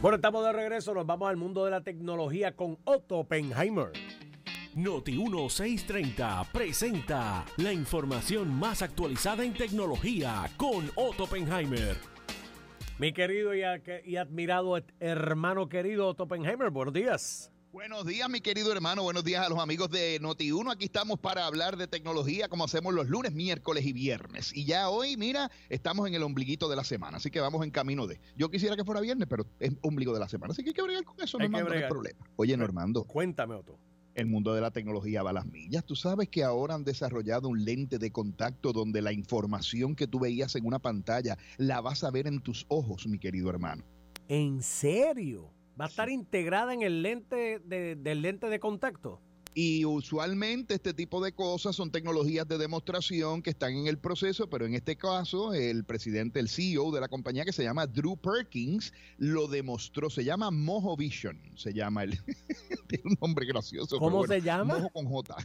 Bueno, estamos de regreso, nos vamos al mundo de la tecnología con Otto Oppenheimer. Noti 1630 presenta la información más actualizada en tecnología con Otto Oppenheimer. Mi querido y, y admirado hermano querido Otto Oppenheimer, buenos días. Buenos días, mi querido hermano. Buenos días a los amigos de Noti1. Aquí estamos para hablar de tecnología como hacemos los lunes, miércoles y viernes. Y ya hoy, mira, estamos en el ombliguito de la semana. Así que vamos en camino de. Yo quisiera que fuera viernes, pero es ombligo de la semana. Así que hay que bregar con eso, no hay problema. Oye, Normando. Cuéntame, Otto. El mundo de la tecnología va a las millas. Tú sabes que ahora han desarrollado un lente de contacto donde la información que tú veías en una pantalla la vas a ver en tus ojos, mi querido hermano. ¿En serio? ¿Va a estar integrada en el lente del lente de contacto? Y usualmente este tipo de cosas son tecnologías de demostración que están en el proceso, pero en este caso el presidente, el CEO de la compañía que se llama Drew Perkins, lo demostró. Se llama Mojo Vision, se llama el. Tiene un nombre gracioso. ¿Cómo se llama? Mojo con J.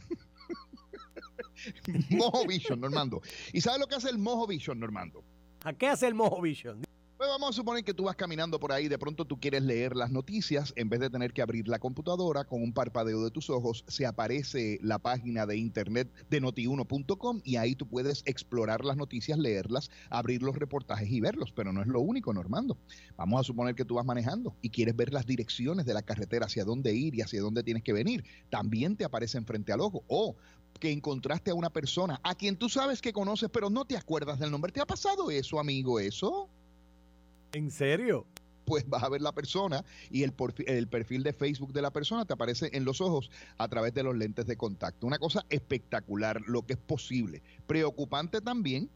Mojo Vision, Normando. ¿Y sabes lo que hace el Mojo Vision, Normando? ¿A qué hace el Mojo Vision? Pues vamos a suponer que tú vas caminando por ahí, de pronto tú quieres leer las noticias, en vez de tener que abrir la computadora, con un parpadeo de tus ojos, se aparece la página de internet de notiuno.com y ahí tú puedes explorar las noticias, leerlas, abrir los reportajes y verlos, pero no es lo único, Normando. Vamos a suponer que tú vas manejando y quieres ver las direcciones de la carretera, hacia dónde ir y hacia dónde tienes que venir. También te aparecen frente al ojo. O que encontraste a una persona a quien tú sabes que conoces, pero no te acuerdas del nombre. ¿Te ha pasado eso, amigo? ¿Eso? ¿En serio? Pues vas a ver la persona y el, el perfil de Facebook de la persona te aparece en los ojos a través de los lentes de contacto. Una cosa espectacular, lo que es posible. Preocupante también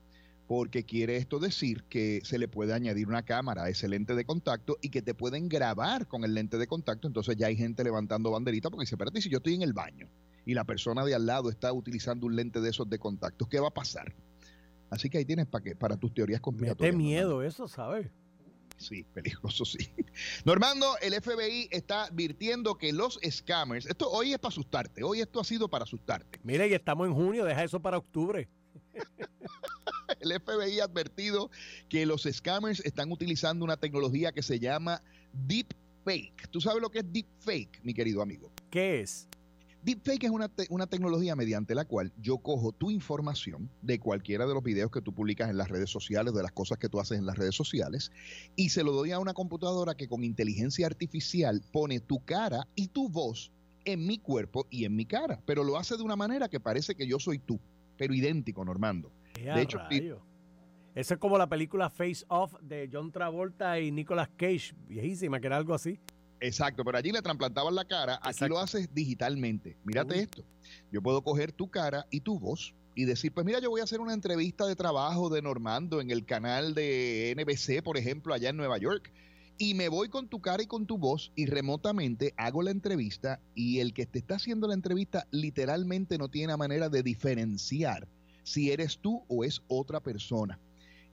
porque quiere esto decir que se le puede añadir una cámara a ese lente de contacto y que te pueden grabar con el lente de contacto. Entonces ya hay gente levantando banderita porque dice, espérate, si yo estoy en el baño y la persona de al lado está utilizando un lente de esos de contacto, ¿qué va a pasar? Así que ahí tienes para, que, para tus teorías conspiratorias. Mete miedo eso, ¿sabes? Sí, peligroso, sí. Normando, el FBI está advirtiendo que los scammers, esto hoy es para asustarte, hoy esto ha sido para asustarte. Mire, y estamos en junio, deja eso para octubre. el FBI ha advertido que los scammers están utilizando una tecnología que se llama deepfake. ¿Tú sabes lo que es deepfake, mi querido amigo? ¿Qué es? Deepfake es una, una, tecnología mediante la cual yo cojo tu información de cualquiera de los videos que tú publicas en las redes sociales, de las cosas que tú haces en las redes sociales, y se lo doy a una computadora que con inteligencia artificial pone tu cara y tu voz en mi cuerpo y en mi cara, pero lo hace de una manera que parece que yo soy tú, pero idéntico, Normando. De hecho, eso es como la película Face Off de John Travolta y Nicolas Cage, viejísima, que era algo así. Exacto, pero allí le trasplantaban la cara, aquí lo haces digitalmente. Mírate esto. Yo puedo coger tu cara y tu voz y decir, pues mira, yo voy a hacer una entrevista de trabajo de Normando en el canal de NBC, por ejemplo, allá en Nueva York. Y me voy con tu cara y con tu voz y remotamente hago la entrevista y el que te está haciendo la entrevista literalmente no tiene manera de diferenciar si eres tú o es otra persona.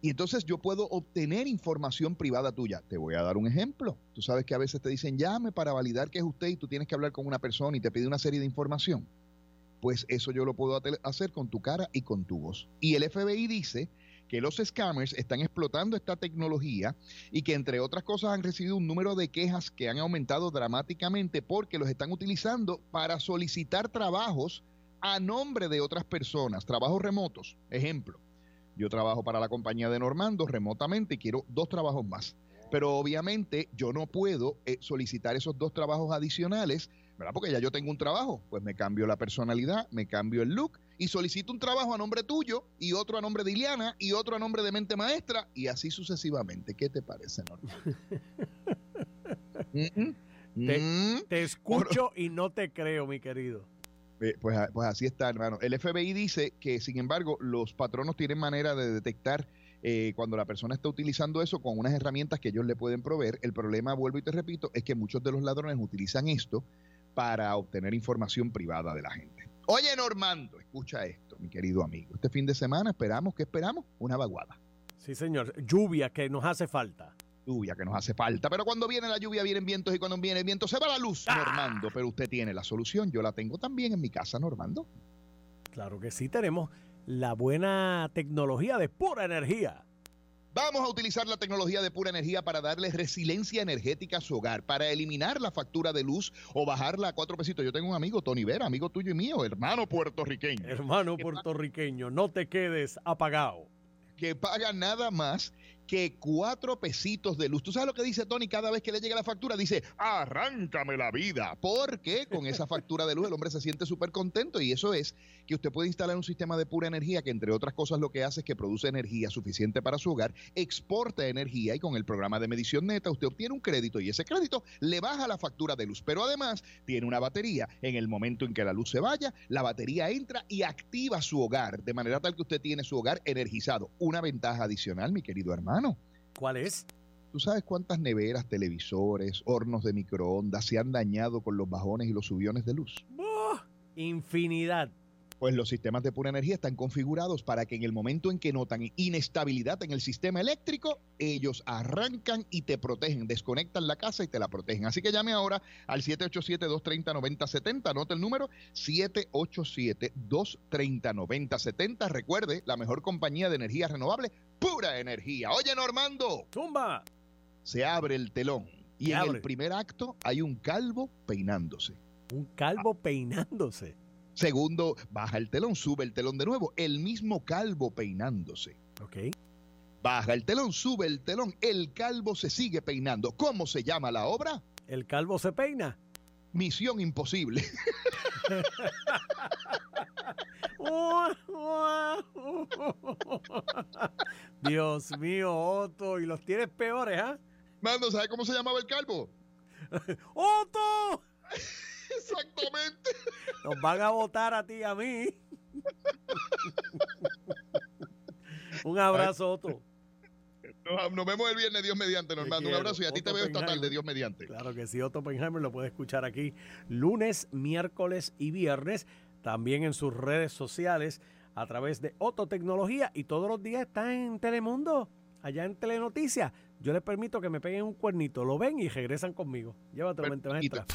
Y entonces yo puedo obtener información privada tuya. Te voy a dar un ejemplo. Tú sabes que a veces te dicen llame para validar que es usted y tú tienes que hablar con una persona y te pide una serie de información. Pues eso yo lo puedo hacer con tu cara y con tu voz. Y el FBI dice que los scammers están explotando esta tecnología y que entre otras cosas han recibido un número de quejas que han aumentado dramáticamente porque los están utilizando para solicitar trabajos a nombre de otras personas, trabajos remotos. Ejemplo, yo trabajo para la compañía de Normando remotamente y quiero dos trabajos más. Pero obviamente yo no puedo eh, solicitar esos dos trabajos adicionales, ¿verdad? Porque ya yo tengo un trabajo. Pues me cambio la personalidad, me cambio el look y solicito un trabajo a nombre tuyo y otro a nombre de Iliana y otro a nombre de Mente Maestra y así sucesivamente. ¿Qué te parece, Normando? te, escucho y no te creo, mi querido. Eh, pues, pues, así está, hermano. El FBI dice que, sin embargo, los patronos tienen manera de detectar eh, cuando la persona está utilizando eso con unas herramientas que ellos le pueden proveer. El problema, vuelvo y te repito, es que muchos de los ladrones utilizan esto para obtener información privada de la gente. Oye, Normando, escucha esto, mi querido amigo. Este fin de semana esperamos, ¿qué esperamos? Una vaguada. Sí, señor. Lluvia que nos hace falta lluvia que nos hace falta. Pero cuando viene la lluvia vienen vientos y cuando viene el viento se va la luz, ¡Ah! Normando. Pero usted tiene la solución, yo la tengo también en mi casa, Normando. Claro que sí, tenemos la buena tecnología de pura energía Vamos a utilizar la tecnología de pura energía para darle resiliencia energética a su hogar, para eliminar la factura de luz o bajarla a cuatro pesitos. Yo tengo un amigo, Tony Vera, amigo tuyo y mío, hermano puertorriqueño. Hermano puertorriqueño, no te quedes apagado. Que paga nada más que cuatro pesitos de luz. ¿Tú sabes lo que dice Tony cada vez que le llega la factura? Dice, arráncame la vida. Porque con esa factura de luz el hombre se siente súper contento y eso es que usted puede instalar un sistema de pura energía que entre otras cosas lo que hace es que produce energía suficiente para su hogar, exporta energía y con el programa de medición neta usted obtiene un crédito y ese crédito le baja la factura de luz. Pero además tiene una batería. En el momento en que la luz se vaya, la batería entra y activa su hogar de manera tal que usted tiene su hogar energizado. Una ventaja adicional, mi querido hermano ¿Cuál es? ¿Tú sabes cuántas neveras, televisores, hornos de microondas se han dañado con los bajones y los subiones de luz? infinidad. Pues los sistemas de pura energía están configurados para que en el momento en que notan inestabilidad en el sistema eléctrico, ellos arrancan y te protegen, desconectan la casa y te la protegen. Así que llame ahora al 787-230-9070, anota el número 787-230-9070. Recuerde, la mejor compañía de energía renovable, pura energía. Oye, Normando. Tumba. Se abre el telón y en el primer acto hay un calvo peinándose. Un calvo peinándose. Segundo, baja el telón, sube el telón de nuevo, el mismo calvo peinándose. Ok. Baja el telón, sube el telón, el calvo se sigue peinando. ¿Cómo se llama la obra? El calvo se peina. Misión imposible. Dios mío, Otto, y los tienes peores, ¿ah? Mando, ¿sabes cómo se llamaba el calvo? ¡Otto! Exactamente. Nos van a votar a ti y a mí. Un abrazo, Otto. Nos, vemos el viernes, Dios mediante, Normando. Un abrazo y a ti te veo esta tarde, Dios mediante. Claro que sí, Otto Penheimer lo puede escuchar aquí lunes, miércoles y viernes. También en sus redes sociales a través de Otto Tecnología y todos los días está en Telemundo, allá en Telenoticias. Yo les permito que me peguen un cuernito, lo ven y regresan conmigo. Llévatelo, mente maestra.